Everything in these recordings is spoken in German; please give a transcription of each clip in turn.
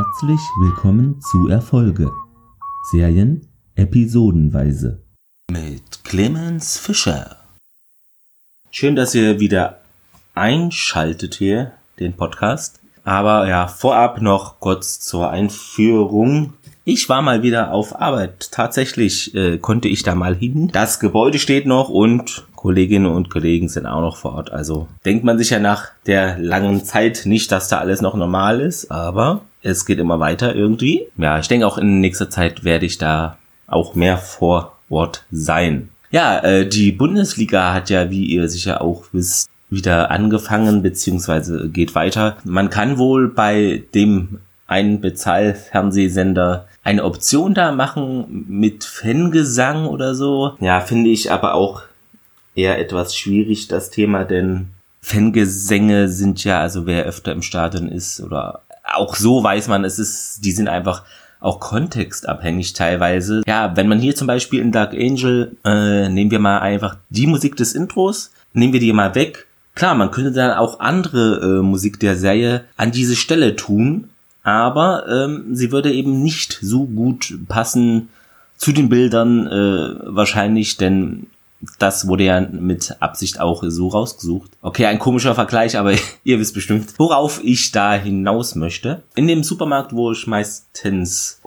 Herzlich willkommen zu Erfolge. Serien episodenweise. Mit Clemens Fischer. Schön, dass ihr wieder einschaltet hier, den Podcast. Aber ja, vorab noch kurz zur Einführung. Ich war mal wieder auf Arbeit. Tatsächlich äh, konnte ich da mal hin. Das Gebäude steht noch und Kolleginnen und Kollegen sind auch noch vor Ort. Also denkt man sich ja nach der langen Zeit nicht, dass da alles noch normal ist, aber es geht immer weiter irgendwie. Ja, ich denke auch in nächster Zeit werde ich da auch mehr vor Ort sein. Ja, äh, die Bundesliga hat ja, wie ihr sicher auch wisst, wieder angefangen beziehungsweise geht weiter. Man kann wohl bei dem einen Bezahlfernsehsender eine Option da machen mit Fangesang oder so. Ja, finde ich aber auch eher etwas schwierig, das Thema, denn Fangesänge sind ja, also wer öfter im Stadion ist oder auch so weiß man, es ist, die sind einfach auch kontextabhängig teilweise. Ja, wenn man hier zum Beispiel in Dark Angel, äh, nehmen wir mal einfach die Musik des Intros, nehmen wir die mal weg. Klar, man könnte dann auch andere äh, Musik der Serie an diese Stelle tun, aber ähm, sie würde eben nicht so gut passen zu den Bildern äh, wahrscheinlich, denn das wurde ja mit Absicht auch so rausgesucht. Okay, ein komischer Vergleich, aber ihr wisst bestimmt, worauf ich da hinaus möchte. In dem Supermarkt, wo ich meistens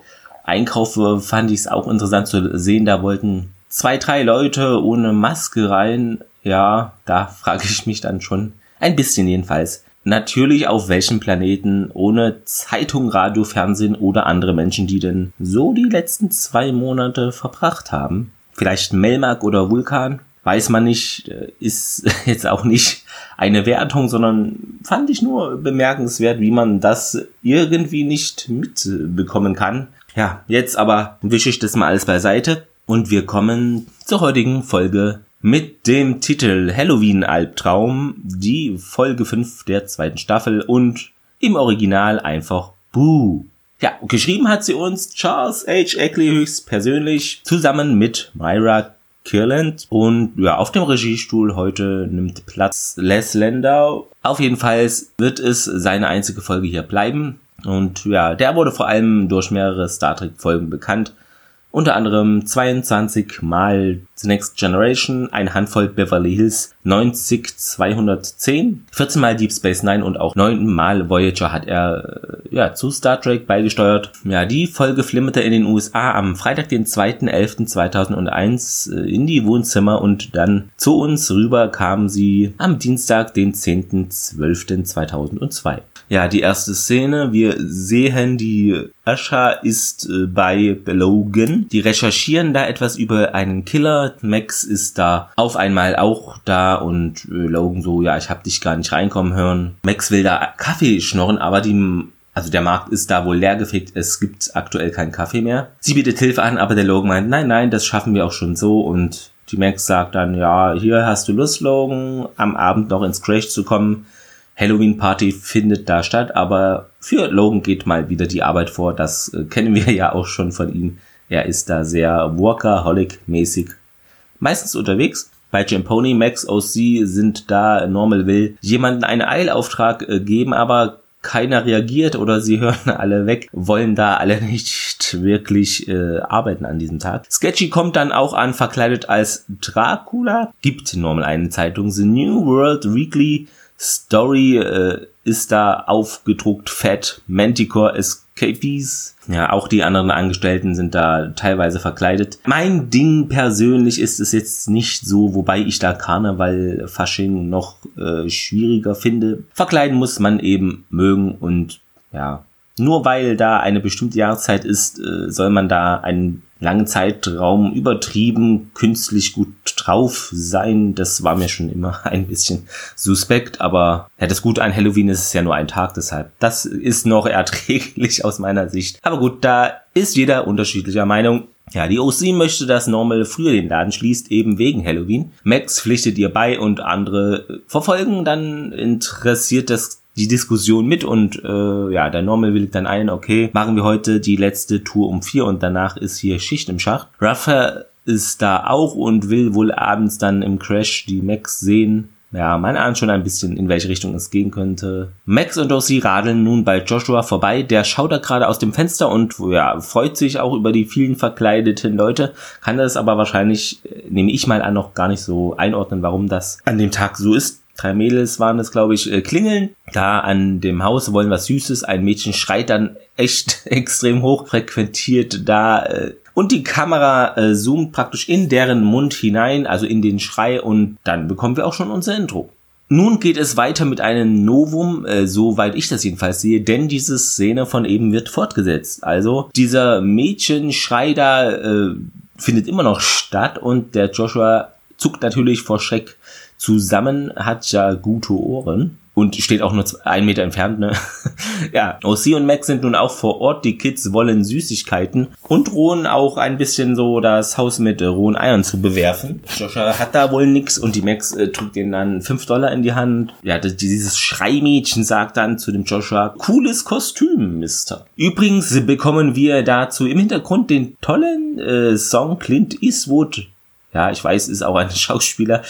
einkaufe, fand ich es auch interessant zu sehen, da wollten zwei, drei Leute ohne Maske rein. Ja, da frage ich mich dann schon ein bisschen jedenfalls. Natürlich auf welchem Planeten ohne Zeitung, Radio, Fernsehen oder andere Menschen, die denn so die letzten zwei Monate verbracht haben. Vielleicht Melmark oder Vulkan, weiß man nicht, äh, ist jetzt auch nicht eine Wertung, sondern fand ich nur bemerkenswert, wie man das irgendwie nicht mitbekommen kann. Ja, jetzt aber wische ich das mal alles beiseite und wir kommen zur heutigen Folge mit dem Titel Halloween Albtraum, die Folge 5 der zweiten Staffel und im Original einfach Boo. Ja, geschrieben hat sie uns Charles H. Eckley höchst persönlich zusammen mit Myra Kirland und ja, auf dem Regiestuhl heute nimmt Platz Les Landau. Auf jeden Fall wird es seine einzige Folge hier bleiben. Und ja, der wurde vor allem durch mehrere Star Trek Folgen bekannt. Unter anderem 22 mal The Next Generation, eine Handvoll Beverly Hills 90210, 14 mal Deep Space Nine und auch 9 mal Voyager hat er äh, ja zu Star Trek beigesteuert. Ja, die Folge flimmerte in den USA am Freitag, den 2.11.2001 äh, in die Wohnzimmer und dann zu uns rüber kam sie am Dienstag, den 10.12.2002. Ja, die erste Szene. Wir sehen, die Asha ist äh, bei Logan. Die recherchieren da etwas über einen Killer. Max ist da auf einmal auch da und äh, Logan so, ja, ich hab dich gar nicht reinkommen hören. Max will da Kaffee schnorren, aber die also der Markt ist da wohl leergefegt, es gibt aktuell keinen Kaffee mehr. Sie bietet Hilfe an, aber der Logan meint, nein, nein, das schaffen wir auch schon so und die Max sagt dann, ja, hier hast du Lust, Logan, am Abend noch ins Crash zu kommen. Halloween-Party findet da statt, aber für Logan geht mal wieder die Arbeit vor. Das äh, kennen wir ja auch schon von ihm. Er ist da sehr Workaholic-mäßig meistens unterwegs. Bei Jamponi, Max, OC sind da Normal will jemanden einen Eilauftrag äh, geben, aber keiner reagiert oder sie hören alle weg, wollen da alle nicht wirklich äh, arbeiten an diesem Tag. Sketchy kommt dann auch an, verkleidet als Dracula, gibt Normal eine Zeitung, The New World Weekly Story äh, ist da aufgedruckt, Fat, Manticore Escapees. Ja, auch die anderen Angestellten sind da teilweise verkleidet. Mein Ding persönlich ist es jetzt nicht so, wobei ich da Karneval, Fasching noch äh, schwieriger finde. Verkleiden muss man eben mögen und ja, nur weil da eine bestimmte Jahreszeit ist, äh, soll man da einen langen Zeitraum übertrieben künstlich gut drauf sein. Das war mir schon immer ein bisschen suspekt, aber ja, das Gute an Halloween ist es ja nur ein Tag, deshalb das ist noch erträglich aus meiner Sicht. Aber gut, da ist jeder unterschiedlicher Meinung. Ja, die OC möchte, dass Normal früher den Laden schließt, eben wegen Halloween. Max pflichtet ihr bei und andere verfolgen dann interessiert das die Diskussion mit und äh, ja, der Normal willigt dann ein, okay, machen wir heute die letzte Tour um vier und danach ist hier Schicht im Schacht. Ruffer ist da auch und will wohl abends dann im Crash die Max sehen. ja, man ahnt schon ein bisschen, in welche Richtung es gehen könnte. Max und Dossi radeln nun bei Joshua vorbei. Der schaut da gerade aus dem Fenster und ja, freut sich auch über die vielen verkleideten Leute, kann das aber wahrscheinlich, äh, nehme ich mal an, noch gar nicht so einordnen, warum das an dem Tag so ist. Drei Mädels waren es, glaube ich, äh, klingeln. Da an dem Haus wollen was Süßes. Ein Mädchen schreit dann echt extrem hoch, frequentiert da äh, und die Kamera äh, zoomt praktisch in deren Mund hinein, also in den Schrei und dann bekommen wir auch schon unser Intro. Nun geht es weiter mit einem Novum, äh, soweit ich das jedenfalls sehe, denn diese Szene von eben wird fortgesetzt. Also dieser Mädchenschrei da äh, findet immer noch statt und der Joshua zuckt natürlich vor Schreck zusammen, hat ja gute Ohren und steht auch nur einen Meter entfernt. Ne? ja, Ossi und Max sind nun auch vor Ort. Die Kids wollen Süßigkeiten und drohen auch ein bisschen so das Haus mit äh, rohen Eiern zu bewerfen. Joshua hat da wohl nix und die Max äh, drückt ihnen dann fünf Dollar in die Hand. Ja, das, dieses Schreimädchen sagt dann zu dem Joshua, cooles Kostüm, Mister. Übrigens bekommen wir dazu im Hintergrund den tollen äh, Song Clint Eastwood ja, ich weiß, ist auch ein Schauspieler,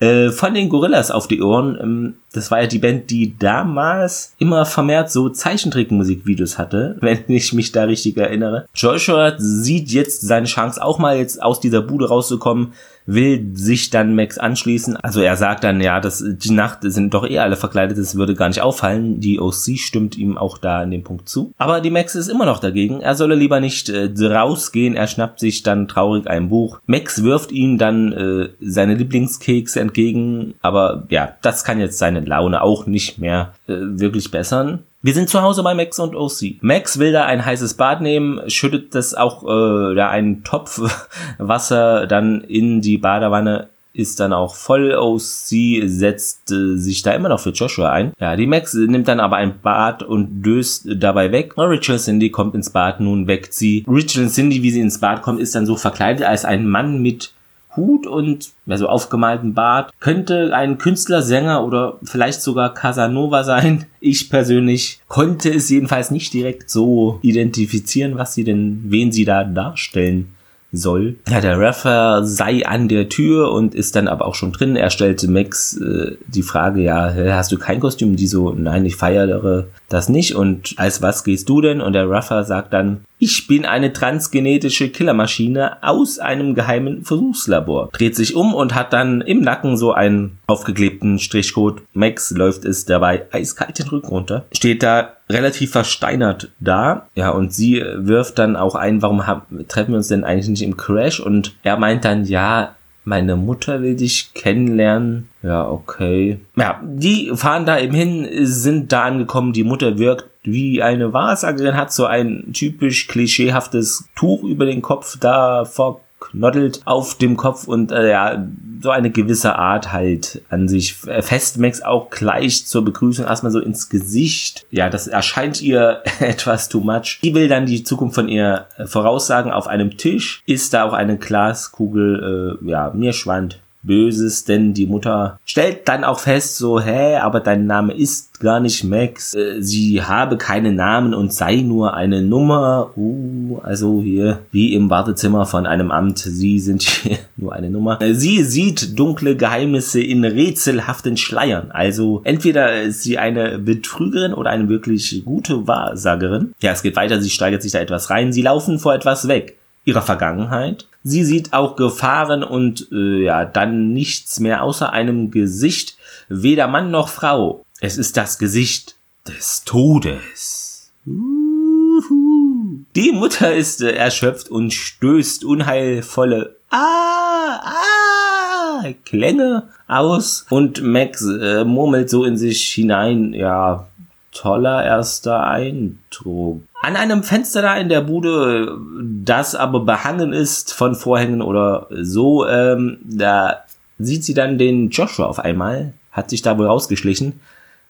äh, von den Gorillas auf die Ohren. Ähm, das war ja die Band, die damals immer vermehrt so Zeichentrickmusikvideos hatte, wenn ich mich da richtig erinnere. Joshua sieht jetzt seine Chance auch mal jetzt aus dieser Bude rauszukommen, will sich dann Max anschließen. Also er sagt dann, ja, das, die Nacht sind doch eh alle verkleidet, das würde gar nicht auffallen. Die OC stimmt ihm auch da in dem Punkt zu. Aber die Max ist immer noch dagegen. Er solle lieber nicht äh, rausgehen. Er schnappt sich dann traurig ein Buch. Max wirft ihm dann äh, seine Lieblingskekse entgegen. Aber ja, das kann jetzt seine Laune auch nicht mehr äh, wirklich bessern. Wir sind zu Hause bei Max und OC. Max will da ein heißes Bad nehmen, schüttet das auch äh, da einen Topf Wasser dann in die Badewanne ist dann auch voll. OC setzt äh, sich da immer noch für Joshua ein. Ja, die Max nimmt dann aber ein Bad und döst dabei weg. Rachel Cindy kommt ins Bad, nun weckt sie. Rachel Cindy, wie sie ins Bad kommt, ist dann so verkleidet als ein Mann mit Hut und also aufgemalten Bart. Könnte ein Künstler, Sänger oder vielleicht sogar Casanova sein. Ich persönlich konnte es jedenfalls nicht direkt so identifizieren, was sie denn, wen sie da darstellen soll. Ja, der Rapper sei an der Tür und ist dann aber auch schon drin. Er stellte Max äh, die Frage, ja, hast du kein Kostüm? Die so, nein, ich feiere das nicht. Und als was gehst du denn? Und der Rapper sagt dann, ich bin eine transgenetische Killermaschine aus einem geheimen Versuchslabor. Dreht sich um und hat dann im Nacken so einen aufgeklebten Strichcode. Max läuft es dabei eiskalt den Rücken runter. Steht da relativ versteinert da. Ja, und sie wirft dann auch ein, warum treffen wir uns denn eigentlich nicht im Crash? Und er meint dann, ja, meine Mutter will dich kennenlernen. Ja, okay. Ja, die fahren da eben hin, sind da angekommen. Die Mutter wirkt wie eine Wahrsagerin, hat so ein typisch klischeehaftes Tuch über den Kopf da vor knoddelt auf dem Kopf und äh, ja, so eine gewisse Art halt an sich. Fest Max auch gleich zur Begrüßung erstmal so ins Gesicht. Ja, das erscheint ihr etwas too much. Die will dann die Zukunft von ihr äh, voraussagen. Auf einem Tisch ist da auch eine Glaskugel, äh, ja, mir schwand Böses, denn die Mutter stellt dann auch fest, so, hä, aber dein Name ist gar nicht Max. Äh, sie habe keinen Namen und sei nur eine Nummer. Uh, also hier wie im Wartezimmer von einem Amt. Sie sind hier nur eine Nummer. Äh, sie sieht dunkle Geheimnisse in rätselhaften Schleiern. Also entweder ist sie eine Betrügerin oder eine wirklich gute Wahrsagerin. Ja, es geht weiter. Sie steigert sich da etwas rein. Sie laufen vor etwas weg ihrer Vergangenheit. Sie sieht auch Gefahren und äh, ja, dann nichts mehr außer einem Gesicht, weder Mann noch Frau. Es ist das Gesicht des Todes. Uhu. Die Mutter ist äh, erschöpft und stößt unheilvolle Ah, ah, Klänge aus und Max äh, murmelt so in sich hinein, ja, toller erster Eindruck. An einem Fenster da in der Bude, das aber behangen ist von Vorhängen oder so, ähm, da sieht sie dann den Joshua auf einmal, hat sich da wohl rausgeschlichen.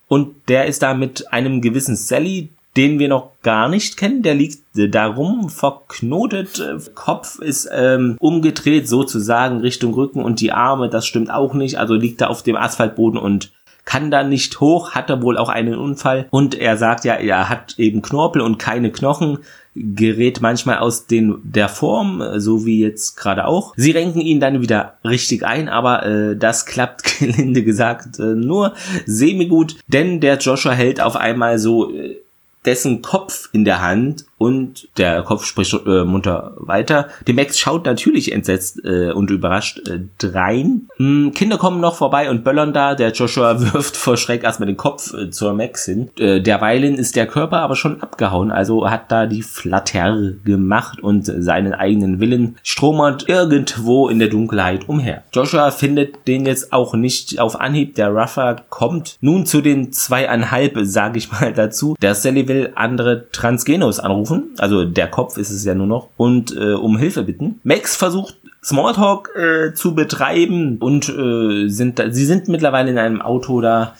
Und der ist da mit einem gewissen Sally, den wir noch gar nicht kennen. Der liegt da rum, verknotet, Kopf ist ähm, umgedreht sozusagen Richtung Rücken und die Arme, das stimmt auch nicht. Also liegt da auf dem Asphaltboden und kann da nicht hoch, hatte wohl auch einen Unfall und er sagt ja, er hat eben Knorpel und keine Knochen, gerät manchmal aus den der Form, so wie jetzt gerade auch. Sie renken ihn dann wieder richtig ein, aber äh, das klappt gelinde gesagt äh, nur semi gut, denn der Joshua hält auf einmal so äh, dessen Kopf in der Hand und der Kopf spricht äh, munter weiter. Die Max schaut natürlich entsetzt äh, und überrascht äh, drein. Hm, Kinder kommen noch vorbei und böllern da. Der Joshua wirft vor Schreck erstmal den Kopf äh, zur Max hin. Äh, derweilen ist der Körper aber schon abgehauen, also hat da die Flatter gemacht und seinen eigenen Willen stromert irgendwo in der Dunkelheit umher. Joshua findet den jetzt auch nicht auf Anhieb. Der Ruffer kommt nun zu den zweieinhalb, sage ich mal dazu. Der Sally will andere Transgenos anrufen anrufen, also der Kopf ist es ja nur noch, und äh, um Hilfe bitten. Max versucht Smalltalk äh, zu betreiben und äh, sind da, sie sind mittlerweile in einem Auto da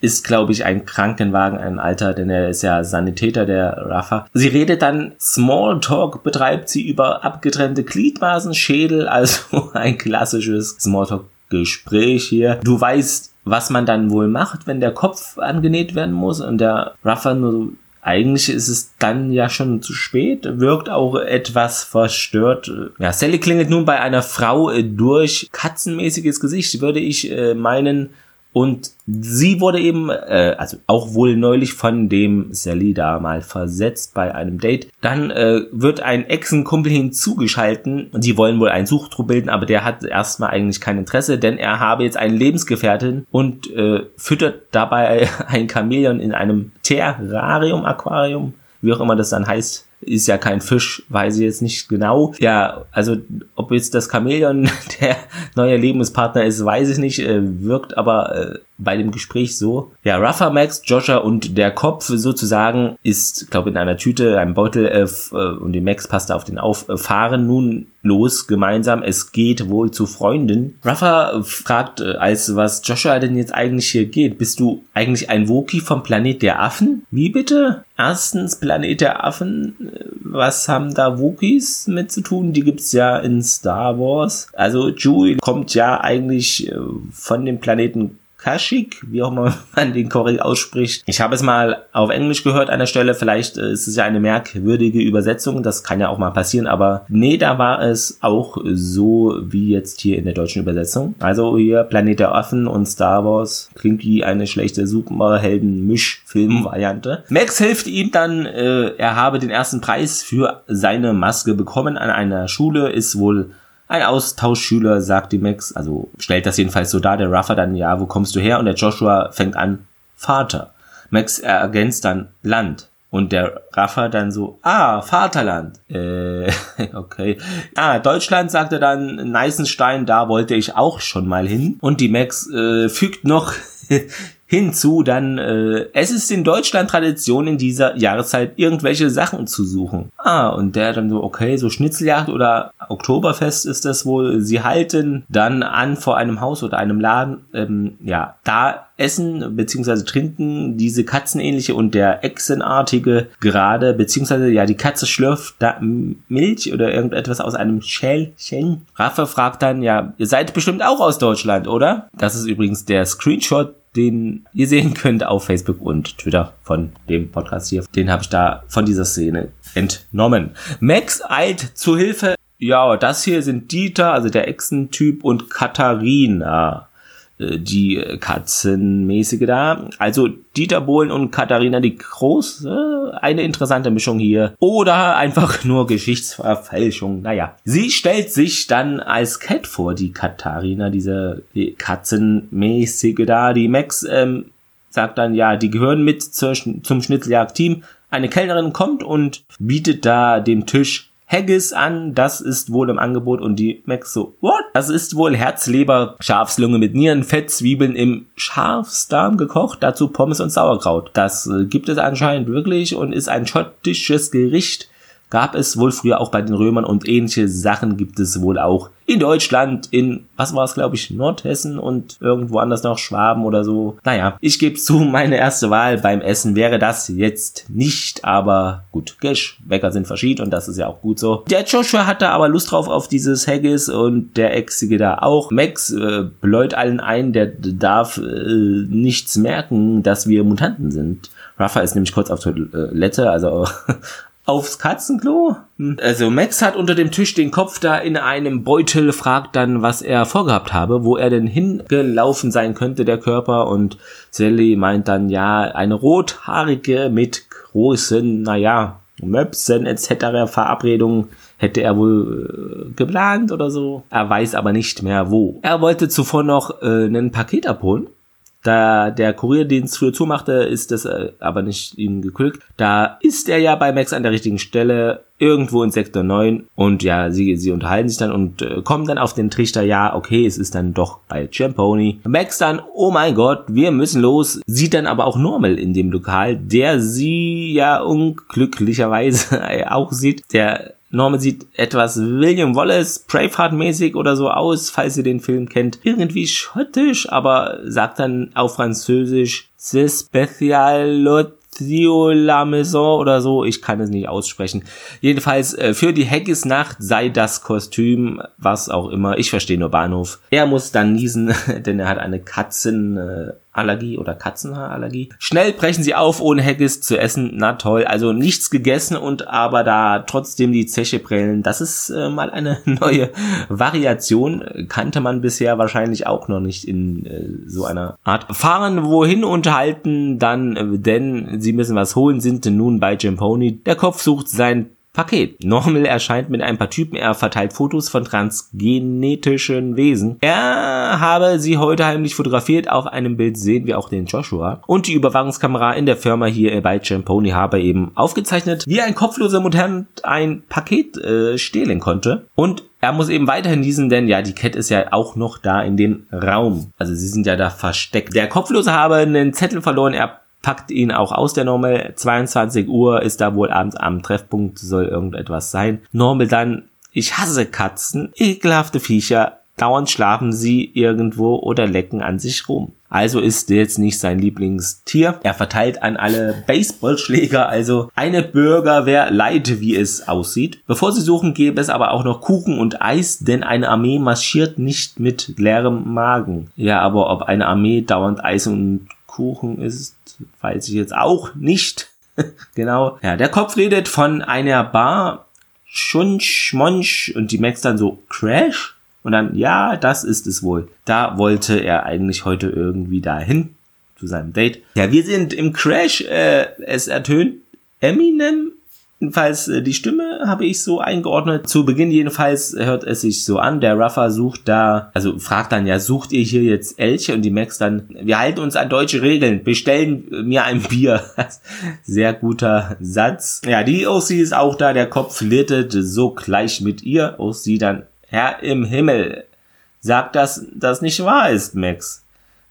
ist, glaube ich, ein Krankenwagen, ein Alter, denn er ist ja Sanitäter, der Rafa. Sie redet dann, Smalltalk betreibt sie über abgetrennte Gliedmaßen, Schädel, also ein klassisches Smalltalk-Gespräch hier. Du weißt, was man dann wohl macht, wenn der Kopf angenäht werden muss und der Rafa nur eigentlich ist es dann ja schon zu spät, wirkt auch etwas verstört. Ja, Sally klingelt nun bei einer Frau äh, durch katzenmäßiges Gesicht, würde ich äh, meinen, und sie wurde eben, äh, also auch wohl neulich von dem Sally da mal versetzt bei einem Date. Dann äh, wird ein Exenkumpel hinzugeschalten und sie wollen wohl einen Suchtrupp bilden, aber der hat erstmal eigentlich kein Interesse, denn er habe jetzt einen Lebensgefährtin und äh, füttert dabei ein Chamäleon in einem Terrarium, Aquarium, wie auch immer das dann heißt ist ja kein Fisch, weiß ich jetzt nicht genau. Ja, also ob jetzt das Chamäleon der neue Lebenspartner ist, weiß ich nicht, äh, wirkt aber äh, bei dem Gespräch so. Ja, Rafa, Max, Joshua und der Kopf sozusagen ist, glaube in einer Tüte, einem Beutel äh, äh, und die Max passt auf den auf, äh, fahren nun los gemeinsam. Es geht wohl zu Freunden. Rafa fragt, äh, als was Joshua denn jetzt eigentlich hier geht. Bist du eigentlich ein Wookie vom Planet der Affen? Wie bitte? Erstens, Planet der Affen, äh, was haben da Wookies mit zu tun? Die gibt's ja in Star Wars. Also Chewie kommt ja eigentlich äh, von dem Planeten Kashyyyk, wie auch immer man den korrekt ausspricht. Ich habe es mal auf Englisch gehört an der Stelle, vielleicht äh, ist es ja eine merkwürdige Übersetzung, das kann ja auch mal passieren, aber nee, da war es auch so wie jetzt hier in der deutschen Übersetzung. Also hier Planet der Affen und Star Wars klingt wie eine schlechte Superhelden-Mischfilm-Variante. Max hilft ihm dann, äh, er habe den ersten Preis für seine Maske bekommen an einer Schule, ist wohl ein Austauschschüler, sagt die Max, also stellt das jedenfalls so dar, der Ruffer dann, ja, wo kommst du her? Und der Joshua fängt an, Vater. Max ergänzt dann Land. Und der Raffer dann so, ah, Vaterland. Äh, okay. Ah, Deutschland, sagt er dann, Neißenstein, da wollte ich auch schon mal hin. Und die Max äh, fügt noch hinzu dann, äh, es ist in Deutschland Tradition in dieser Jahreszeit irgendwelche Sachen zu suchen. Ah, und der dann so, okay, so Schnitzeljagd oder Oktoberfest ist das wohl. Sie halten dann an vor einem Haus oder einem Laden, ähm, ja, da essen bzw. trinken diese katzenähnliche und der Echsenartige gerade, beziehungsweise ja, die Katze schlürft da Milch oder irgendetwas aus einem Schälchen. Raffa fragt dann, ja, ihr seid bestimmt auch aus Deutschland, oder? Das ist übrigens der Screenshot den ihr sehen könnt auf Facebook und Twitter von dem Podcast hier. Den habe ich da von dieser Szene entnommen. Max eilt zu Hilfe. Ja, das hier sind Dieter, also der Echsentyp und Katharina. Äh, die Katzenmäßige da. Also Dieter Bohlen und Katharina die Groß, eine interessante Mischung hier. Oder einfach nur Geschichtsverfälschung. Naja. Sie stellt sich dann als Cat vor, die Katharina, diese Katzenmäßige da. Die Max ähm, sagt dann, ja, die gehören mit zur, zum Schnitzeljagd-Team. Eine Kellnerin kommt und bietet da dem Tisch Haggis an, das ist wohl im Angebot und die Max so, what? Das ist wohl Herzleber, Schafslunge mit Nieren, Fett, Zwiebeln im Schafsdarm gekocht, dazu Pommes und Sauerkraut. Das äh, gibt es anscheinend wirklich und ist ein schottisches Gericht gab es wohl früher auch bei den Römern und ähnliche Sachen gibt es wohl auch in Deutschland, in, was war es, glaube ich, Nordhessen und irgendwo anders noch Schwaben oder so. Naja, ich gebe zu, meine erste Wahl beim Essen wäre das jetzt nicht, aber gut, Geschmäcker sind verschieden und das ist ja auch gut so. Der Joshua hatte aber Lust drauf auf dieses Haggis und der Exige da auch. Max äh, bläut allen ein, der darf äh, nichts merken, dass wir Mutanten sind. Rafa ist nämlich kurz auf Toilette, also aufs Katzenklo. Hm. Also Max hat unter dem Tisch den Kopf da in einem Beutel, fragt dann, was er vorgehabt habe, wo er denn hingelaufen sein könnte, der Körper. Und Sally meint dann, ja, eine rothaarige mit großen, naja, Möpsen etc. Verabredungen hätte er wohl äh, geplant oder so. Er weiß aber nicht mehr wo. Er wollte zuvor noch äh, ein Paket abholen da der Kurierdienst früher zumachte, ist das äh, aber nicht ihm geglückt. Da ist er ja bei Max an der richtigen Stelle, irgendwo in Sektor 9. Und ja, sie, sie unterhalten sich dann und äh, kommen dann auf den Trichter, ja, okay, es ist dann doch bei Champoni. Max dann, oh mein Gott, wir müssen los. Sieht dann aber auch Normal in dem Lokal, der sie ja unglücklicherweise auch sieht. Der Norman sieht etwas William Wallace, Braveheart-mäßig oder so aus, falls ihr den Film kennt. Irgendwie schottisch, aber sagt dann auf Französisch, C'est spécial La Maison oder so, ich kann es nicht aussprechen. Jedenfalls äh, für die Haggis-Nacht sei das Kostüm, was auch immer, ich verstehe nur Bahnhof. Er muss dann niesen, denn er hat eine Katzenallergie oder Katzenhaarallergie. Schnell brechen sie auf, ohne Haggis zu essen, na toll, also nichts gegessen und aber da trotzdem die Zeche prellen, das ist äh, mal eine neue Variation, kannte man bisher wahrscheinlich auch noch nicht in äh, so einer Art. Fahren wohin unterhalten, dann, äh, denn sie müssen was holen, sind nun bei Pony. Der Kopf sucht sein Paket. Normal erscheint mit ein paar Typen, er verteilt Fotos von transgenetischen Wesen. Er habe sie heute heimlich fotografiert, auf einem Bild sehen wir auch den Joshua. Und die Überwachungskamera in der Firma hier bei Pony habe eben aufgezeichnet, wie ein kopfloser Mutant ein Paket äh, stehlen konnte. Und er muss eben weiterhin diesen, denn ja, die Cat ist ja auch noch da in dem Raum. Also sie sind ja da versteckt. Der Kopflose habe einen Zettel verloren, er packt ihn auch aus der Normal. 22 Uhr ist da wohl abends am Treffpunkt, soll irgendetwas sein. Normal dann, ich hasse Katzen, ekelhafte Viecher, dauernd schlafen sie irgendwo oder lecken an sich rum. Also ist jetzt nicht sein Lieblingstier. Er verteilt an alle Baseballschläger, also eine Bürgerwehr leid, wie es aussieht. Bevor sie suchen, gäbe es aber auch noch Kuchen und Eis, denn eine Armee marschiert nicht mit leerem Magen. Ja, aber ob eine Armee dauernd Eis und Kuchen ist, weiß ich jetzt auch nicht. genau. Ja, der Kopf redet von einer Bar, Schunsch, Monsch und die Max dann so, Crash? Und dann, ja, das ist es wohl. Da wollte er eigentlich heute irgendwie dahin zu seinem Date. Ja, wir sind im Crash, äh, es ertönt Eminem Jedenfalls äh, die Stimme habe ich so eingeordnet. Zu Beginn jedenfalls hört es sich so an. Der Ruffer sucht da, also fragt dann ja, sucht ihr hier jetzt Elche? Und die Max dann, wir halten uns an deutsche Regeln, bestellen mir ein Bier. Sehr guter Satz. Ja, die OC ist auch da, der Kopf flirtet so gleich mit ihr. OC dann, Herr im Himmel, sagt, dass das nicht wahr ist, Max.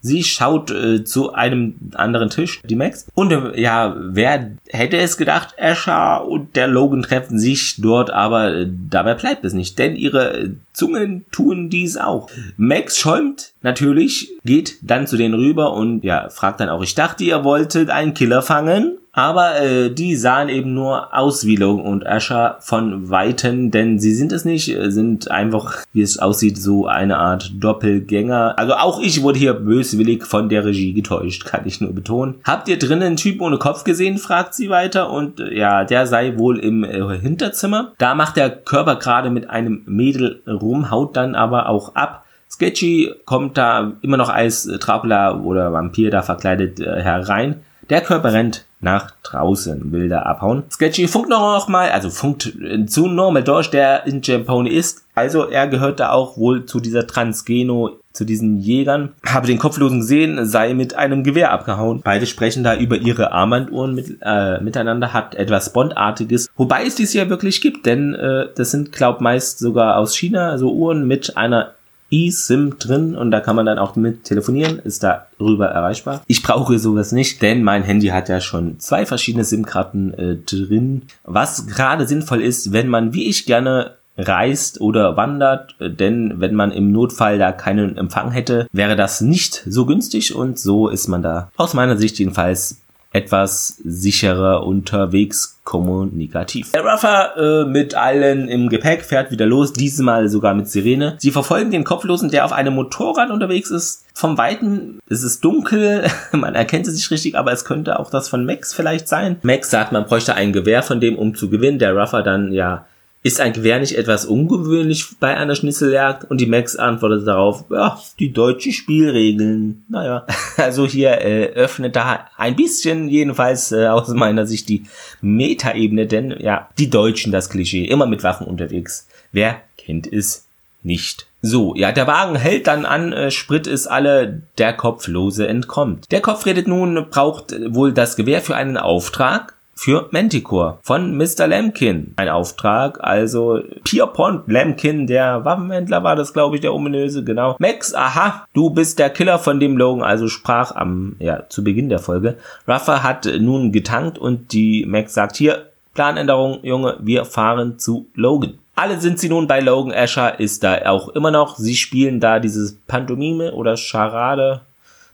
Sie schaut äh, zu einem anderen Tisch, die Max. Und äh, ja, wer hätte es gedacht, Asha und der Logan treffen sich dort, aber äh, dabei bleibt es nicht, denn ihre Zungen tun dies auch. Max schäumt natürlich, geht dann zu denen rüber und ja, fragt dann auch, ich dachte, ihr wolltet einen Killer fangen. Aber äh, die sahen eben nur aus wie Logan und Asher von Weitem, denn sie sind es nicht, äh, sind einfach, wie es aussieht, so eine Art Doppelgänger. Also auch ich wurde hier böswillig von der Regie getäuscht, kann ich nur betonen. Habt ihr drinnen einen Typ ohne Kopf gesehen, fragt sie weiter und äh, ja, der sei wohl im äh, Hinterzimmer. Da macht der Körper gerade mit einem Mädel rum, haut dann aber auch ab. Sketchy kommt da immer noch als Dracula oder Vampir da verkleidet äh, herein. Der Körper rennt nach draußen, will da abhauen. Sketchy funkt noch mal, also funkt zu Normal Dorsch, der in Jamponi ist. Also er gehört da auch wohl zu dieser Transgeno, zu diesen Jägern. Habe den Kopflosen gesehen, sei mit einem Gewehr abgehauen. Beide sprechen da über ihre Armbanduhren mit, äh, miteinander, hat etwas Bondartiges. Wobei es dies ja wirklich gibt, denn äh, das sind, glaub meist sogar aus China, so Uhren mit einer eSIM drin und da kann man dann auch mit telefonieren, ist da rüber erreichbar. Ich brauche sowas nicht, denn mein Handy hat ja schon zwei verschiedene SIM-Karten äh, drin, was gerade sinnvoll ist, wenn man wie ich gerne reist oder wandert, denn wenn man im Notfall da keinen Empfang hätte, wäre das nicht so günstig und so ist man da aus meiner Sicht jedenfalls etwas sicherer unterwegs kommunikativ. Der Ruffer äh, mit allen im Gepäck fährt wieder los, diesmal sogar mit Sirene. Sie verfolgen den Kopflosen, der auf einem Motorrad unterwegs ist. Vom Weiten ist es dunkel, man erkennt es nicht richtig, aber es könnte auch das von Max vielleicht sein. Max sagt, man bräuchte ein Gewehr von dem, um zu gewinnen. Der Ruffer dann, ja, ist ein Gewehr nicht etwas ungewöhnlich bei einer Schnitzeljagd? Und die Max antwortet darauf, ja, die deutschen Spielregeln. Naja, also hier äh, öffnet da ein bisschen jedenfalls äh, aus meiner Sicht die Metaebene, denn ja, die Deutschen das Klischee, immer mit Waffen unterwegs. Wer kennt es nicht? So, ja, der Wagen hält dann an, äh, Sprit ist alle, der Kopflose entkommt. Der Kopf redet nun, braucht wohl das Gewehr für einen Auftrag für Manticore von Mr. Lamkin. Ein Auftrag, also Pierpont Lamkin, der Waffenhändler war das, glaube ich, der ominöse, genau. Max, aha, du bist der Killer von dem Logan, also sprach am, ja, zu Beginn der Folge. Ruffer hat nun getankt und die Max sagt hier, Planänderung, Junge, wir fahren zu Logan. Alle sind sie nun bei Logan Asher, ist da auch immer noch. Sie spielen da dieses Pantomime oder Charade,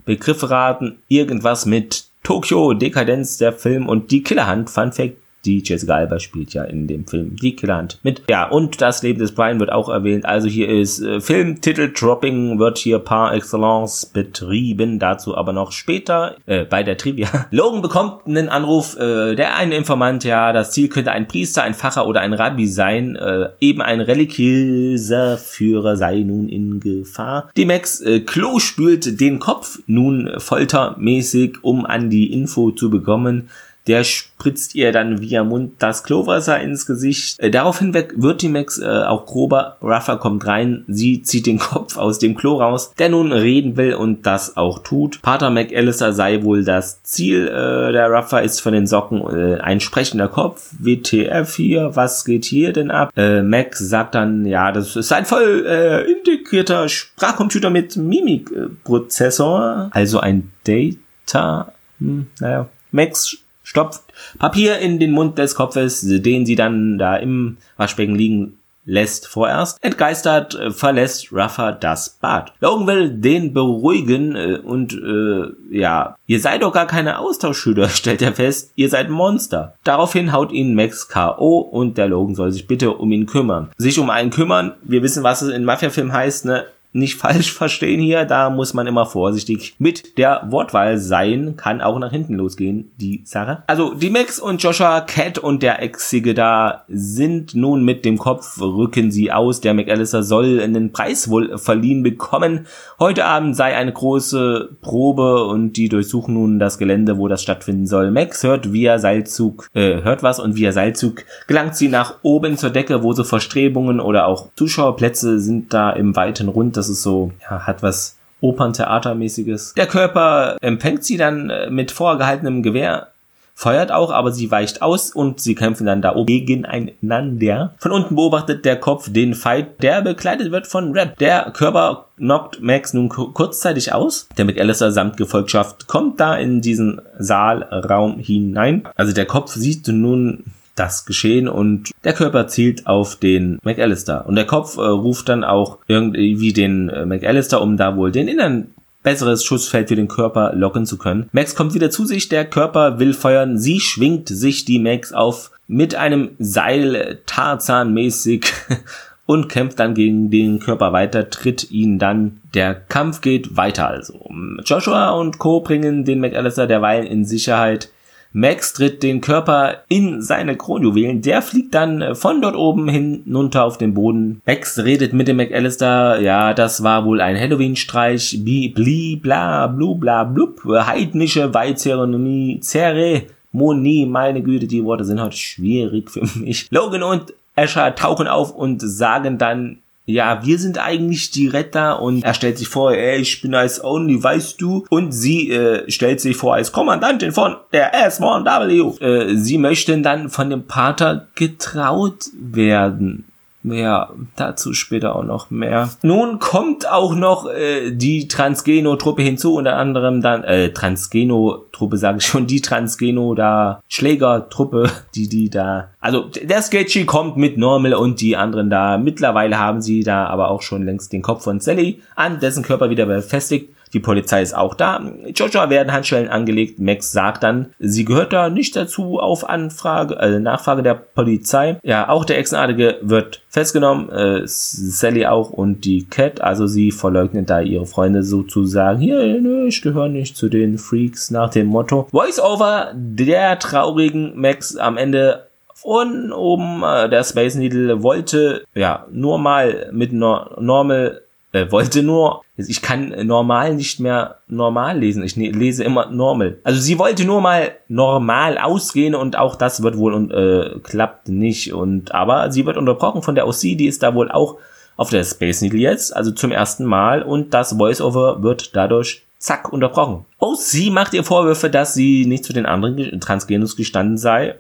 Begriffe raten, irgendwas mit Tokyo, Dekadenz, der Film und die Killerhand, Fun Fact, die Jessica Alba spielt ja in dem Film die Killerhand mit. Ja, und das Leben des Brian wird auch erwähnt. Also hier ist äh, Filmtitel Dropping wird hier par excellence betrieben. Dazu aber noch später äh, bei der Trivia. Logan bekommt einen Anruf, äh, der eine Informant, ja, das Ziel könnte ein Priester, ein Pfarrer oder ein Rabbi sein. Äh, eben ein religiöser Führer sei nun in Gefahr. Die Max äh, Klo spült den Kopf nun foltermäßig, um an die Info zu bekommen der spritzt ihr dann via Mund das Klowasser ins Gesicht. Äh, daraufhin wird die Max äh, auch grober. Ruffer kommt rein, sie zieht den Kopf aus dem Klo raus, der nun reden will und das auch tut. Pater McAllister sei wohl das Ziel. Äh, der Ruffer ist von den Socken äh, ein sprechender Kopf. WTF hier, was geht hier denn ab? Äh, Max sagt dann, ja, das ist ein voll äh, integrierter Sprachcomputer mit Mimikprozessor. Also ein Data. Hm, naja. Max stopft Papier in den Mund des Kopfes, den sie dann da im Waschbecken liegen lässt vorerst. Entgeistert äh, verlässt Ruffer das Bad. Logan will den beruhigen äh, und äh, ja, ihr seid doch gar keine Austauschschüler, stellt er fest, ihr seid Monster. Daraufhin haut ihn Max K.O. und der Logan soll sich bitte um ihn kümmern. Sich um einen kümmern, wir wissen, was es in Mafia-Film heißt, ne? Nicht falsch verstehen hier, da muss man immer vorsichtig mit der Wortwahl sein, kann auch nach hinten losgehen, die Sache. Also die Max und Joshua, Cat und der Exige da sind nun mit dem Kopf, rücken sie aus. Der McAllister soll einen Preis wohl verliehen bekommen. Heute Abend sei eine große Probe und die durchsuchen nun das Gelände, wo das stattfinden soll. Max hört via Seilzug, äh, hört was und via Seilzug gelangt sie nach oben zur Decke, wo so Verstrebungen oder auch Zuschauerplätze sind da im weiten Rund. Das ist so, ja, hat was Operntheatermäßiges. Der Körper empfängt sie dann äh, mit vorgehaltenem Gewehr, feuert auch, aber sie weicht aus und sie kämpfen dann da oben gegeneinander. Von unten beobachtet der Kopf den Fight, der begleitet wird von Red. Der Körper knockt Max nun kurzzeitig aus. Der McAllister samt Gefolgschaft kommt da in diesen Saalraum hinein. Also der Kopf sieht nun das geschehen und der Körper zielt auf den McAllister. Und der Kopf äh, ruft dann auch irgendwie den äh, McAllister, um da wohl den inneren besseres Schussfeld für den Körper locken zu können. Max kommt wieder zu sich, der Körper will feuern, sie schwingt sich die Max auf mit einem Seil Tarzan-mäßig und kämpft dann gegen den Körper weiter, tritt ihn dann. Der Kampf geht weiter also. Joshua und Co. bringen den McAllister derweil in Sicherheit. Max tritt den Körper in seine Kronjuwelen. Der fliegt dann äh, von dort oben hinunter auf den Boden. Max redet mit dem McAllister. Ja, das war wohl ein Halloween-Streich. Bli, bla, blu, bla, blub. Heidnische Weihzeremonie. Zeremonie. Meine Güte, die Worte sind heute schwierig für mich. Logan und Asher tauchen auf und sagen dann, ja, wir sind eigentlich die Retter und er stellt sich vor, ey, ich bin als Only, weißt du? Und sie äh, stellt sich vor als Kommandantin von der S1W. Äh, sie möchten dann von dem Pater getraut werden. Ja, dazu später auch noch mehr. Nun kommt auch noch äh, die Transgeno-Truppe hinzu, unter anderem dann, äh, Transgeno-Truppe sage ich schon, die Transgeno da Schläger-Truppe, die die da, also der Sketchy kommt mit Normal und die anderen da. Mittlerweile haben sie da aber auch schon längst den Kopf von Sally an dessen Körper wieder befestigt die Polizei ist auch da. Joshua werden Handschellen angelegt. Max sagt dann, sie gehört da nicht dazu auf Anfrage, äh, Nachfrage der Polizei. Ja, auch der Echsenartige wird festgenommen, äh, Sally auch und die Cat, also sie verleugnet da ihre Freunde sozusagen. Hier, nö, ich gehöre nicht zu den Freaks nach dem Motto. Voice-over der traurigen Max am Ende von oben äh, der Space Needle wollte ja nur mal mit no normal äh, wollte nur, ich kann normal nicht mehr normal lesen. Ich ne, lese immer normal. Also sie wollte nur mal normal ausgehen und auch das wird wohl und äh, klappt nicht. Und aber sie wird unterbrochen von der OC, die ist da wohl auch auf der Space Needle jetzt, also zum ersten Mal und das Voiceover wird dadurch zack unterbrochen. OC macht ihr Vorwürfe, dass sie nicht zu den anderen Transgenus gestanden sei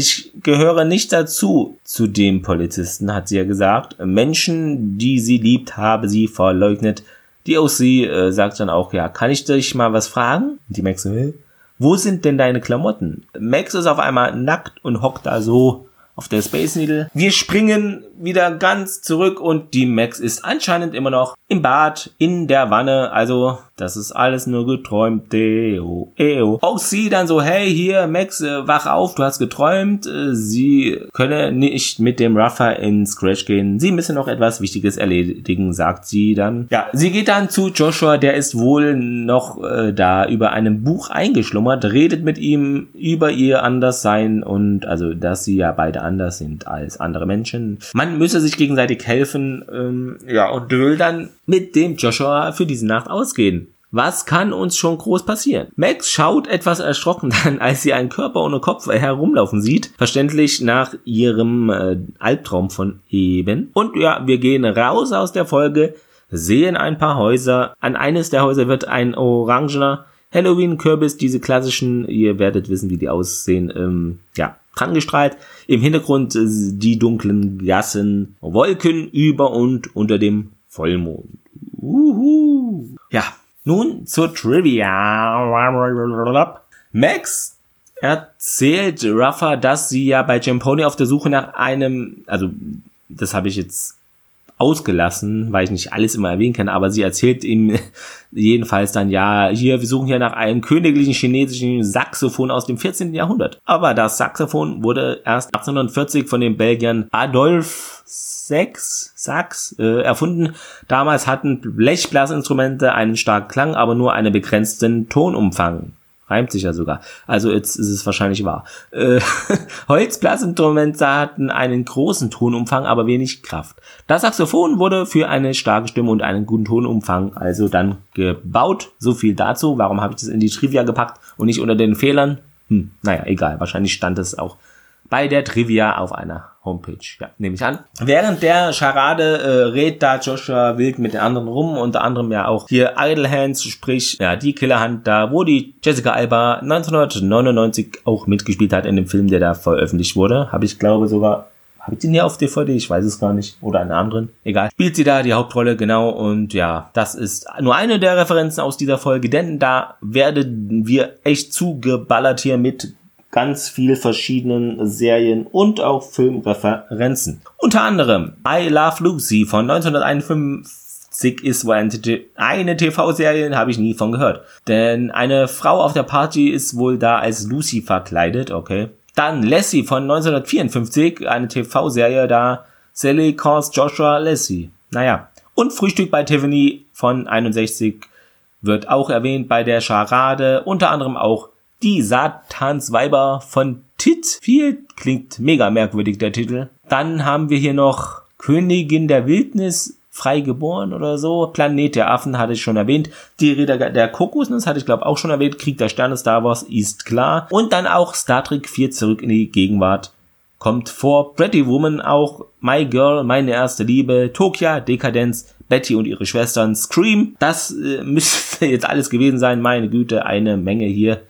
ich gehöre nicht dazu, zu dem Polizisten, hat sie ja gesagt. Menschen, die sie liebt, habe sie verleugnet. Die OC äh, sagt dann auch, ja, kann ich dich mal was fragen? Die Max so, wo sind denn deine Klamotten? Max ist auf einmal nackt und hockt da so auf der Space Needle. Wir springen wieder ganz zurück und die Max ist anscheinend immer noch im Bad, in der Wanne. Also, das ist alles nur geträumt. Deo, eo. Auch sie dann so, hey, hier, Max, äh, wach auf, du hast geträumt. Äh, sie könne nicht mit dem Ruffer in Scratch gehen. Sie müsse noch etwas Wichtiges erledigen, sagt sie dann. Ja, sie geht dann zu Joshua, der ist wohl noch äh, da über einem Buch eingeschlummert, redet mit ihm über ihr Anderssein und also, dass sie ja beide anders sind als andere Menschen. Man müsse sich gegenseitig helfen, ähm, ja, und will dann mit dem Joshua für diese Nacht ausgehen. Was kann uns schon groß passieren? Max schaut etwas erschrocken an, als sie einen Körper ohne Kopf herumlaufen sieht. Verständlich nach ihrem äh, Albtraum von eben. Und ja, wir gehen raus aus der Folge, sehen ein paar Häuser. An eines der Häuser wird ein orangener Halloween-Kürbis, diese klassischen, ihr werdet wissen, wie die aussehen, ähm, ja, angestrahlt. Im Hintergrund die dunklen Gassen, Wolken über und unter dem Vollmond. Uhu. Ja, nun zur Trivia. Max erzählt Ruffer, dass sie ja bei Jamponi auf der Suche nach einem, also das habe ich jetzt ausgelassen, weil ich nicht alles immer erwähnen kann, aber sie erzählt ihm jedenfalls dann, ja, hier, wir suchen hier nach einem königlichen chinesischen Saxophon aus dem 14. Jahrhundert. Aber das Saxophon wurde erst 1840 von dem Belgiern Adolf Sax, Sax äh, erfunden. Damals hatten Blechblasinstrumente einen starken Klang, aber nur einen begrenzten Tonumfang. Reimt sich ja sogar. Also jetzt ist es wahrscheinlich wahr. Äh, Holzblasinstrumente hatten einen großen Tonumfang, aber wenig Kraft. Das Saxophon wurde für eine starke Stimme und einen guten Tonumfang also dann gebaut. So viel dazu. Warum habe ich das in die Trivia gepackt und nicht unter den Fehlern? Hm, naja, egal. Wahrscheinlich stand es auch bei der Trivia auf einer Homepage, ja, nehme ich an. Während der Charade äh, redet da Joshua wild mit den anderen rum, unter anderem ja auch hier Idle Hands, sprich ja die Killerhand da, wo die Jessica Alba 1999 auch mitgespielt hat in dem Film, der da veröffentlicht wurde. Habe ich glaube sogar habe ich den hier auf DVD? Ich weiß es gar nicht. Oder einen anderen. Egal. Spielt sie da die Hauptrolle, genau. Und ja, das ist nur eine der Referenzen aus dieser Folge, denn da werden wir echt zugeballert hier mit ganz viel verschiedenen Serien und auch Filmreferenzen. Unter anderem I Love Lucy von 1951 ist wohl eine TV-Serie, habe ich nie von gehört. Denn eine Frau auf der Party ist wohl da als Lucy verkleidet, okay. Dann Lassie von 1954, eine TV-Serie, da Sally calls Joshua Lassie. Naja. Und Frühstück bei Tiffany von 61 wird auch erwähnt bei der Charade, unter anderem auch die Satansweiber von Titfield klingt mega merkwürdig, der Titel. Dann haben wir hier noch Königin der Wildnis, freigeboren oder so. Planet der Affen hatte ich schon erwähnt. Die Räder der Kokosnuss hatte ich glaube auch schon erwähnt. Krieg der Sterne Star Wars ist klar. Und dann auch Star Trek 4 zurück in die Gegenwart. Kommt vor Pretty Woman auch My Girl, meine erste Liebe, Tokia, Dekadenz, Betty und ihre Schwestern, Scream. Das äh, müsste jetzt alles gewesen sein. Meine Güte, eine Menge hier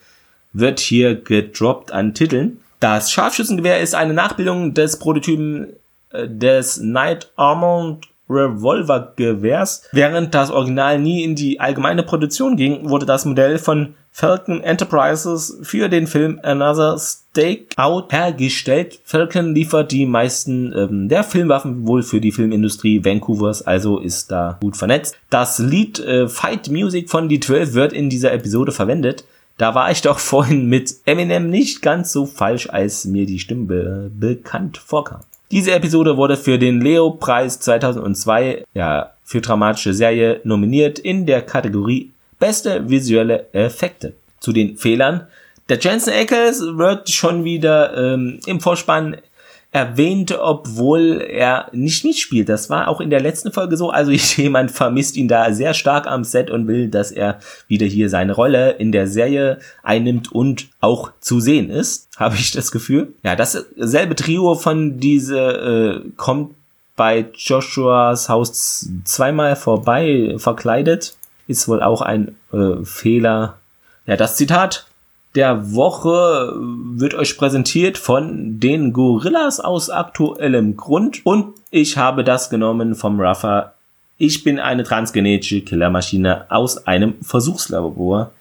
wird hier gedroppt an Titeln. Das Scharfschützengewehr ist eine Nachbildung des Prototypen äh, des Night Armoured Revolvergewehrs. Während das Original nie in die allgemeine Produktion ging, wurde das Modell von Falcon Enterprises für den Film Another Stakeout hergestellt. Falcon liefert die meisten ähm, der Filmwaffen wohl für die Filmindustrie Vancouvers, also ist da gut vernetzt. Das Lied äh, Fight Music von Die 12 wird in dieser Episode verwendet. Da war ich doch vorhin mit Eminem nicht ganz so falsch, als mir die Stimme be bekannt vorkam. Diese Episode wurde für den Leo-Preis 2002 ja, für dramatische Serie nominiert in der Kategorie Beste visuelle Effekte. Zu den Fehlern. Der Jensen Ackles wird schon wieder ähm, im Vorspann erwähnt, obwohl er nicht mitspielt. Das war auch in der letzten Folge so. Also jemand vermisst ihn da sehr stark am Set und will, dass er wieder hier seine Rolle in der Serie einnimmt und auch zu sehen ist, habe ich das Gefühl. Ja, dasselbe Trio von diese äh, kommt bei Joshuas Haus zweimal vorbei verkleidet. Ist wohl auch ein äh, Fehler. Ja, das Zitat der Woche wird euch präsentiert von den Gorillas aus aktuellem Grund und ich habe das genommen vom Ruffer. Ich bin eine transgenetische Killermaschine aus einem Versuchslabor,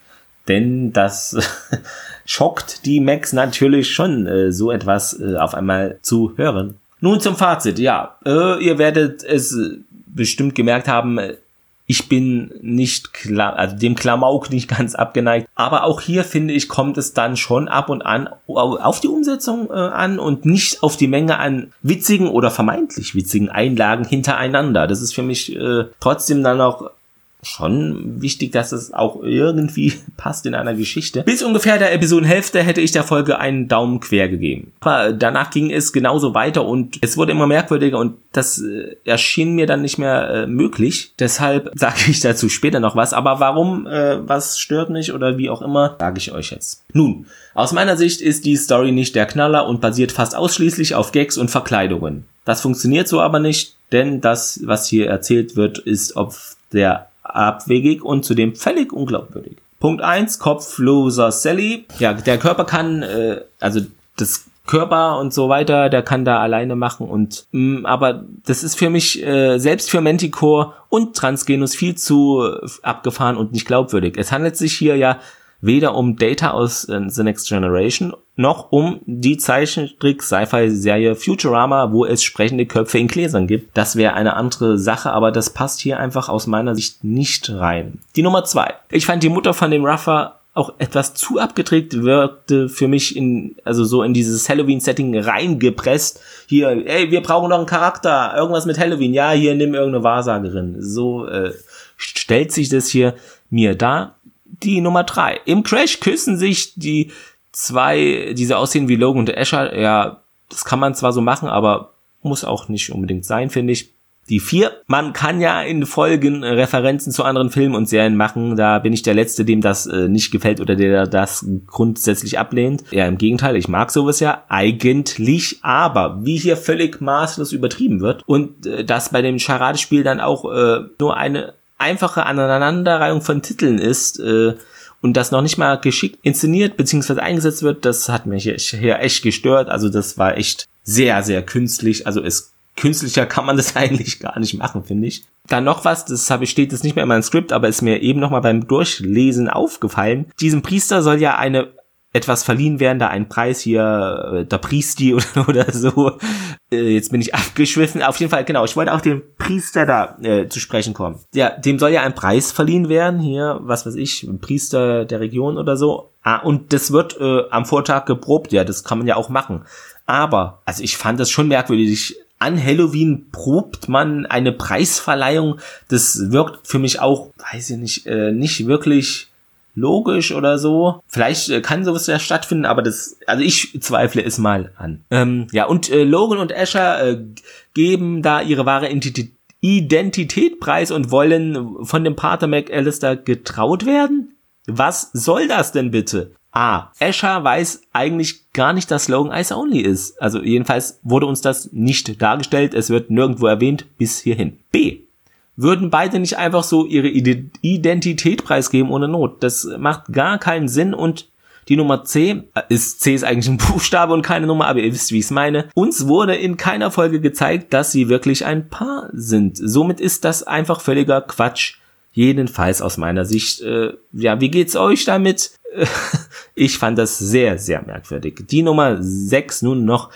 denn das schockt die Max natürlich schon, äh, so etwas äh, auf einmal zu hören. Nun zum Fazit, ja, äh, ihr werdet es bestimmt gemerkt haben, ich bin nicht klar, also dem Klamauk nicht ganz abgeneigt. Aber auch hier finde ich, kommt es dann schon ab und an auf die Umsetzung äh, an und nicht auf die Menge an witzigen oder vermeintlich witzigen Einlagen hintereinander. Das ist für mich äh, trotzdem dann noch schon wichtig, dass es auch irgendwie passt in einer Geschichte. Bis ungefähr der Episodenhälfte hätte ich der Folge einen Daumen quer gegeben. Aber danach ging es genauso weiter und es wurde immer merkwürdiger und das äh, erschien mir dann nicht mehr äh, möglich. Deshalb sage ich dazu später noch was. Aber warum, äh, was stört mich oder wie auch immer, sage ich euch jetzt. Nun, aus meiner Sicht ist die Story nicht der Knaller und basiert fast ausschließlich auf Gags und Verkleidungen. Das funktioniert so aber nicht, denn das, was hier erzählt wird, ist auf der abwegig und zudem völlig unglaubwürdig. Punkt eins kopfloser Sally. Ja, der Körper kann, äh, also das Körper und so weiter, der kann da alleine machen und mh, mm, aber das ist für mich äh, selbst für Manticore und Transgenus viel zu äh, abgefahren und nicht glaubwürdig. Es handelt sich hier ja weder um Data aus äh, The Next Generation noch um die Zeichentrick-Sci-Fi-Serie Futurama, wo es sprechende Köpfe in Gläsern gibt. Das wäre eine andere Sache, aber das passt hier einfach aus meiner Sicht nicht rein. Die Nummer zwei. Ich fand die Mutter von dem Ruffer auch etwas zu abgedreht wirkte für mich in, also so in dieses Halloween-Setting reingepresst. Hier, ey, wir brauchen noch einen Charakter, irgendwas mit Halloween. Ja, hier nimm irgendeine Wahrsagerin. So äh, stellt sich das hier mir dar die Nummer drei. Im Crash küssen sich die zwei, die so aussehen wie Logan und Asher. Ja, das kann man zwar so machen, aber muss auch nicht unbedingt sein, finde ich. Die vier, man kann ja in Folgen Referenzen zu anderen Filmen und Serien machen. Da bin ich der Letzte, dem das äh, nicht gefällt oder der das grundsätzlich ablehnt. Ja, im Gegenteil, ich mag sowas ja eigentlich, aber wie hier völlig maßlos übertrieben wird und äh, das bei dem Charadespiel dann auch äh, nur eine einfache Aneinanderreihung von Titeln ist äh, und das noch nicht mal geschickt inszeniert bzw. eingesetzt wird, das hat mich hier echt gestört. Also das war echt sehr, sehr künstlich. Also es künstlicher kann man das eigentlich gar nicht machen, finde ich. Dann noch was, das habe ich steht jetzt nicht mehr in meinem Skript, aber ist mir eben noch mal beim Durchlesen aufgefallen. Diesem Priester soll ja eine etwas verliehen werden, da ein Preis hier, äh, der Priesti oder, oder so. Äh, jetzt bin ich abgeschwiffen. Auf jeden Fall, genau, ich wollte auch den Priester da äh, zu sprechen kommen. Ja, dem soll ja ein Preis verliehen werden, hier, was weiß ich, Priester der Region oder so. Ah, und das wird äh, am Vortag geprobt, ja, das kann man ja auch machen. Aber, also ich fand das schon merkwürdig. An Halloween probt man eine Preisverleihung. Das wirkt für mich auch, weiß ich nicht, äh, nicht wirklich logisch oder so. Vielleicht äh, kann sowas ja stattfinden, aber das, also ich zweifle es mal an. Ähm, ja, und äh, Logan und Asher äh, geben da ihre wahre Identität preis und wollen von dem Pater McAllister getraut werden? Was soll das denn bitte? A. Asher weiß eigentlich gar nicht, dass Logan Ice Only ist. Also jedenfalls wurde uns das nicht dargestellt. Es wird nirgendwo erwähnt bis hierhin. B würden beide nicht einfach so ihre Identität preisgeben ohne Not. Das macht gar keinen Sinn und Die Nummer C äh, ist, C ist eigentlich ein Buchstabe und keine Nummer, aber ihr wisst, wie ich es meine. Uns wurde in keiner Folge gezeigt, dass sie wirklich ein Paar sind. Somit ist das einfach völliger Quatsch. Jedenfalls aus meiner Sicht. Äh, ja, wie geht's euch damit? ich fand das sehr, sehr merkwürdig. Die Nummer 6 nun noch.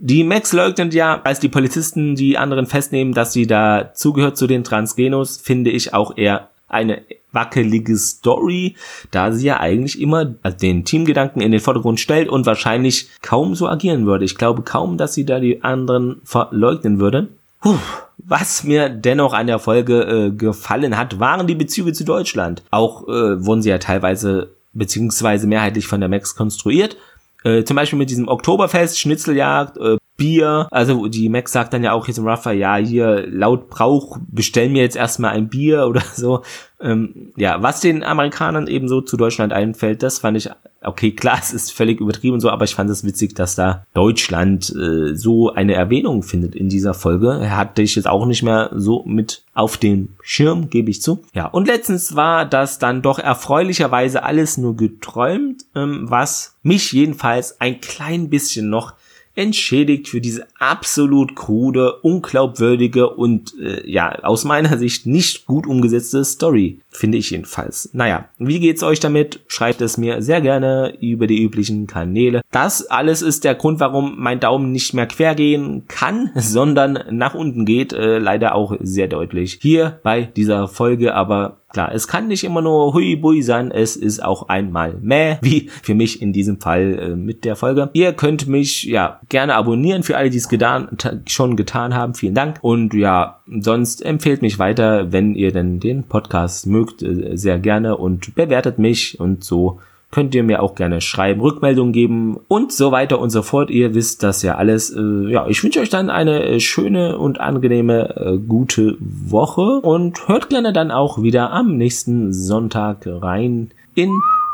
Die Max leugnet ja, als die Polizisten die anderen festnehmen, dass sie da zugehört zu den Transgenos, finde ich auch eher eine wackelige Story, da sie ja eigentlich immer den Teamgedanken in den Vordergrund stellt und wahrscheinlich kaum so agieren würde. Ich glaube kaum, dass sie da die anderen verleugnen würde. Puh. Was mir dennoch an der Folge äh, gefallen hat, waren die Bezüge zu Deutschland. Auch äh, wurden sie ja teilweise beziehungsweise mehrheitlich von der Max konstruiert. Äh, zum Beispiel mit diesem Oktoberfest, Schnitzeljagd, äh, Bier. Also die Max sagt dann ja auch hier zum Ruffer, ja, hier laut Brauch, bestell mir jetzt erstmal ein Bier oder so. Ähm, ja, was den Amerikanern eben so zu Deutschland einfällt, das fand ich, okay, klar, es ist völlig übertrieben und so, aber ich fand es witzig, dass da Deutschland äh, so eine Erwähnung findet in dieser Folge. Hatte ich jetzt auch nicht mehr so mit auf den Schirm, gebe ich zu. Ja, und letztens war das dann doch erfreulicherweise alles nur geträumt, ähm, was mich jedenfalls ein klein bisschen noch entschädigt für diese absolut krude, unglaubwürdige und äh, ja, aus meiner Sicht nicht gut umgesetzte Story, finde ich jedenfalls. Naja, wie geht's euch damit? Schreibt es mir sehr gerne über die üblichen Kanäle. Das alles ist der Grund, warum mein Daumen nicht mehr quer gehen kann, sondern nach unten geht, äh, leider auch sehr deutlich hier bei dieser Folge, aber Klar, es kann nicht immer nur hui bui sein, es ist auch einmal meh, wie für mich in diesem Fall äh, mit der Folge. Ihr könnt mich ja gerne abonnieren für alle, die es getan, schon getan haben. Vielen Dank. Und ja, sonst empfehlt mich weiter, wenn ihr denn den Podcast mögt, äh, sehr gerne und bewertet mich und so könnt ihr mir auch gerne schreiben, Rückmeldungen geben und so weiter und so fort. Ihr wisst das ja alles. Äh, ja, ich wünsche euch dann eine äh, schöne und angenehme gute Woche und hört gerne dann auch wieder am nächsten Sonntag rein in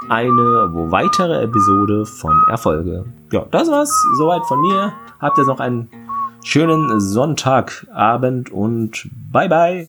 eine weitere Episode von Erfolge. Ja, das war's soweit von mir. Habt ihr noch einen schönen Sonntagabend und bye bye.